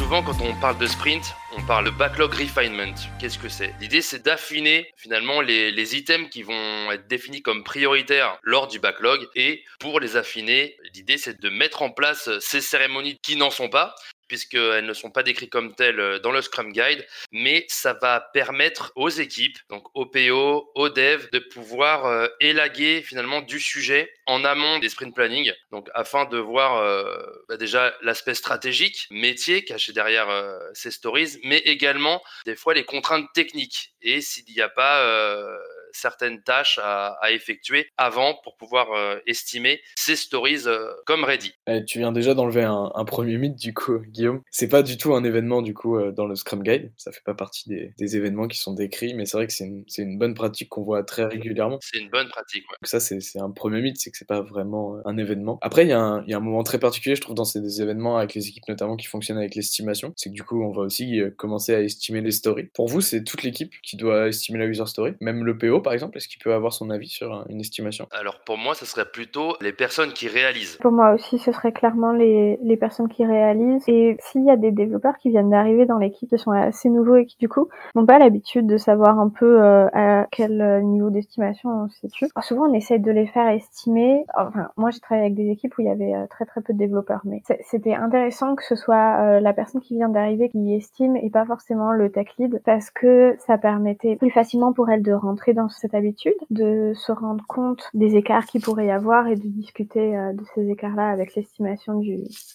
Souvent, quand on parle de sprint, on parle backlog refinement. Qu'est-ce que c'est? L'idée, c'est d'affiner finalement les, les, items qui vont être définis comme prioritaires lors du backlog. Et pour les affiner, l'idée, c'est de mettre en place ces cérémonies qui n'en sont pas puisqu'elles ne sont pas décrites comme telles euh, dans le Scrum Guide, mais ça va permettre aux équipes, donc aux PO, aux devs, de pouvoir euh, élaguer finalement du sujet en amont des sprint planning, donc afin de voir euh, bah déjà l'aspect stratégique, métier caché derrière ces stories, mais également des fois les contraintes techniques. Et s'il n'y a pas certaines tâches à, effectuer avant pour pouvoir euh, estimer ces stories euh, comme ready. Eh, tu viens déjà d'enlever un, premier mythe du coup, Guillaume. C'est pas du tout un événement du coup euh, dans le Scrum Guide. Ça fait pas partie des, événements qui sont décrits, mais c'est vrai que c'est une, bonne pratique qu'on voit très régulièrement. C'est une bonne pratique. Ouais. Donc ça c'est un premier mythe, c'est que c'est pas vraiment un événement. Après il y, a un moment très particulier, je trouve, dans ces événements avec les équipes notamment qui fonctionnent avec l'estimation, c'est que du coup on va aussi commencer à estimer les stories. Pour vous, c'est toute l'équipe qui doit estimer la user story, même le PO par exemple Est-ce qu'il peut avoir son avis sur une estimation? Alors pour moi, ce serait plutôt les personnes qui réalisent. Pour moi aussi, ce serait clairement les, les personnes qui réalisent. Et s'il y a des développeurs qui viennent d'arriver dans l'équipe, qui sont assez nouveaux et qui du coup n'ont pas l'habitude de savoir un peu euh, à quel niveau d'estimation on se situe, Alors, souvent on essaie de les faire estimer. Enfin, moi j'ai travaillé avec des équipes où il y avait euh, très très peu de développeurs, mais c'était intéressant que ce soit euh, la personne qui vient d'arriver qui estime et pas forcément le tech lead parce que ça permettait plus facilement pour elle de rentrer dans cette habitude de se rendre compte des écarts qu'il pourrait y avoir et de discuter euh, de ces écarts-là avec l'estimation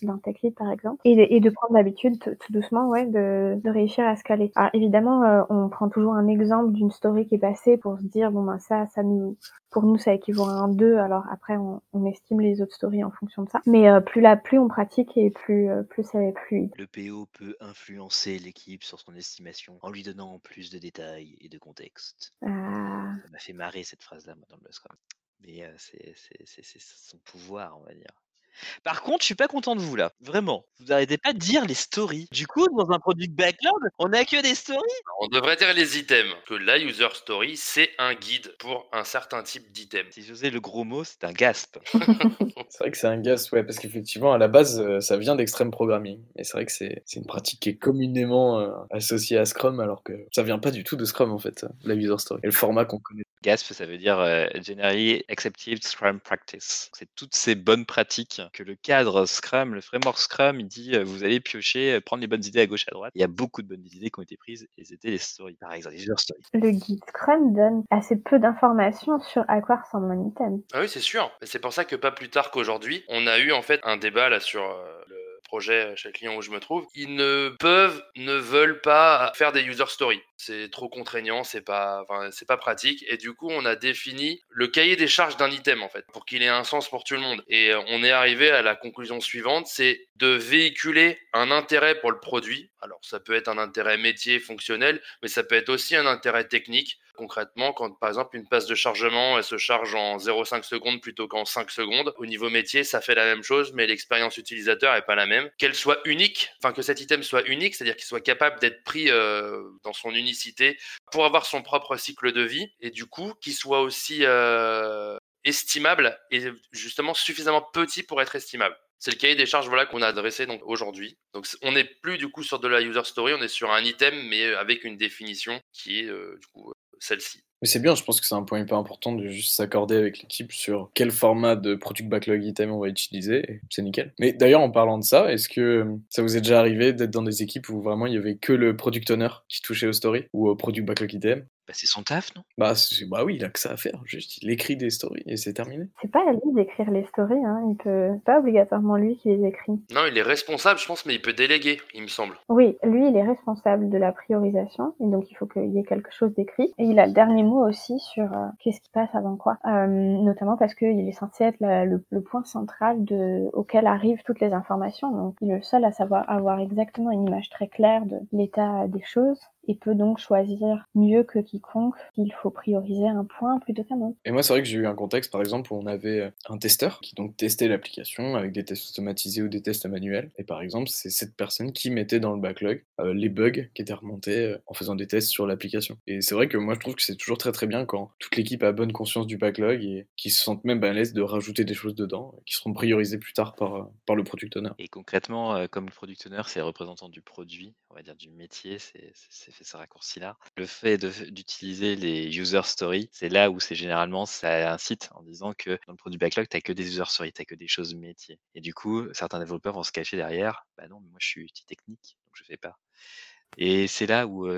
d'un tech par exemple et, de prendre l'habitude tout doucement ouais de, réussir à scaler. Alors évidemment euh, on prend toujours un exemple d'une story qui est passée pour se dire bon ben ça ça nous pour nous, ça équivaut à un 2. Alors après, on, estime les autres stories en fonction de ça. Mais euh, plus la plus on pratique et plus plus ça va être fluide. Le PO peut influencer l'équipe sur son estimation en lui donnant plus de détails et de contexte. Ah. Ça m'a fait marrer cette phrase-là dans le Scrum. Mais c'est son pouvoir, on va dire. Par contre, je suis pas content de vous là, vraiment. Vous n'arrêtez pas de dire les stories. Du coup, dans un produit backlog, on a que des stories. On devrait dire les items. Que la user story, c'est un guide pour un certain type d'item. Si j'osais le gros mot, c'est un gasp. c'est vrai que c'est un gasp, ouais, parce qu'effectivement, à la base, euh, ça vient d'extreme programming. Et c'est vrai que c'est une pratique qui est communément euh, associée à Scrum, alors que ça vient pas du tout de Scrum en fait, la user story. Et le format qu'on connaît. GASP, ça veut dire euh, Generally Accepted Scrum Practice. C'est toutes ces bonnes pratiques que le cadre Scrum, le framework Scrum, il dit euh, vous allez piocher, euh, prendre les bonnes idées à gauche à droite. Il y a beaucoup de bonnes idées qui ont été prises et c'était les stories, par exemple, les stories. Le guide Scrum donne assez peu d'informations sur à quoi ressemble un item. Ah oui, c'est sûr. C'est pour ça que pas plus tard qu'aujourd'hui, on a eu en fait un débat là sur le projet chez le client où je me trouve, ils ne peuvent, ne veulent pas faire des user stories. C'est trop contraignant, c'est pas, enfin, c'est pas pratique. Et du coup, on a défini le cahier des charges d'un item en fait, pour qu'il ait un sens pour tout le monde. Et on est arrivé à la conclusion suivante, c'est de véhiculer un intérêt pour le produit. Alors, ça peut être un intérêt métier, fonctionnel, mais ça peut être aussi un intérêt technique. Concrètement, quand par exemple une passe de chargement elle se charge en 0,5 secondes plutôt qu'en 5 secondes, au niveau métier, ça fait la même chose, mais l'expérience utilisateur est pas la même. Qu'elle soit unique, enfin que cet item soit unique, c'est-à-dire qu'il soit capable d'être pris euh, dans son unicité pour avoir son propre cycle de vie, et du coup qu'il soit aussi euh, estimable et justement suffisamment petit pour être estimable. C'est le cahier des charges voilà qu'on a adressé donc aujourd'hui. Donc on n'est plus du coup sur de la user story, on est sur un item mais euh, avec une définition qui est du coup celle-ci. Mais c'est bien, je pense que c'est un point hyper important de juste s'accorder avec l'équipe sur quel format de product backlog item on va utiliser, c'est nickel. Mais d'ailleurs, en parlant de ça, est-ce que ça vous est déjà arrivé d'être dans des équipes où vraiment il y avait que le product owner qui touchait au story ou au product backlog item? Bah, c'est son taf, non? Bah, bah oui, il a que ça à faire. Juste, il écrit des stories et c'est terminé. C'est pas à lui d'écrire les stories, hein. Il peut pas obligatoirement lui qui les écrit. Non, il est responsable, je pense, mais il peut déléguer, il me semble. Oui, lui, il est responsable de la priorisation et donc il faut qu'il y ait quelque chose d'écrit. Et il a le dernier mot aussi sur euh, qu'est-ce qui passe avant quoi, euh, notamment parce qu'il est censé être le, point central auquel arrivent toutes les informations. Donc il est le seul à savoir avoir exactement une image très claire de l'état des choses et peut donc choisir mieux que quiconque s'il faut prioriser un point plutôt qu'un autre. Et moi, c'est vrai que j'ai eu un contexte, par exemple, où on avait euh, un testeur qui donc testait l'application avec des tests automatisés ou des tests manuels. Et par exemple, c'est cette personne qui mettait dans le backlog euh, les bugs qui étaient remontés euh, en faisant des tests sur l'application. Et c'est vrai que moi, je trouve que c'est toujours très très bien quand toute l'équipe a bonne conscience du backlog et qui se sentent même à l'aise de rajouter des choses dedans, qui seront priorisées plus tard par, par le product owner. Et concrètement, comme le product owner, c'est représentant du produit, on va dire du métier, c'est fait ce raccourci-là. Le fait d'utiliser les user stories, c'est là où c'est généralement, ça incite en disant que dans le produit backlog, tu que des user stories, tu que des choses métiers. Et du coup, certains développeurs vont se cacher derrière, bah non, mais moi je suis technique, donc je fais pas. Et c'est là où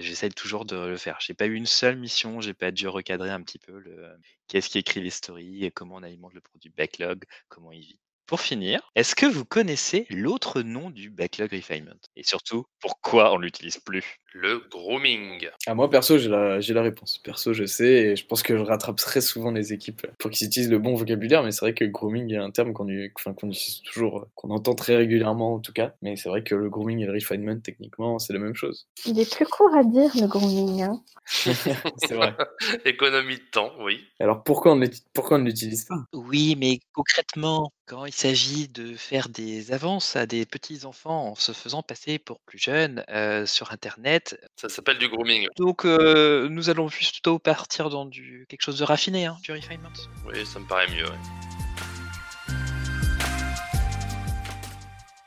j'essaie toujours de le faire. J'ai pas eu une seule mission, j'ai pas dû recadrer un petit peu le qu'est-ce qui écrit les stories, et comment on alimente le produit backlog, comment il vit? Pour finir, est-ce que vous connaissez l'autre nom du backlog refinement? Et surtout, pourquoi on l'utilise plus? Le grooming. Ah, moi, perso, j'ai la, j'ai la réponse. Perso, je sais, et je pense que je rattrape très souvent les équipes pour qu'ils utilisent le bon vocabulaire, mais c'est vrai que grooming est un terme qu'on, enfin, qu'on utilise toujours, qu'on entend très régulièrement en tout cas, mais c'est vrai que le grooming et le refinement, techniquement, c'est la même chose. Il est plus court à dire, le grooming. Hein. c'est vrai. Économie de temps, oui. Alors pourquoi on, pourquoi on ne l'utilise pas? Oui, mais concrètement, quand il s'agit de faire des avances à des petits enfants en se faisant passer pour plus jeunes euh, sur Internet. Ça s'appelle du grooming. Donc euh, nous allons plutôt partir dans du quelque chose de raffiné, hein, du refinement. Oui, ça me paraît mieux.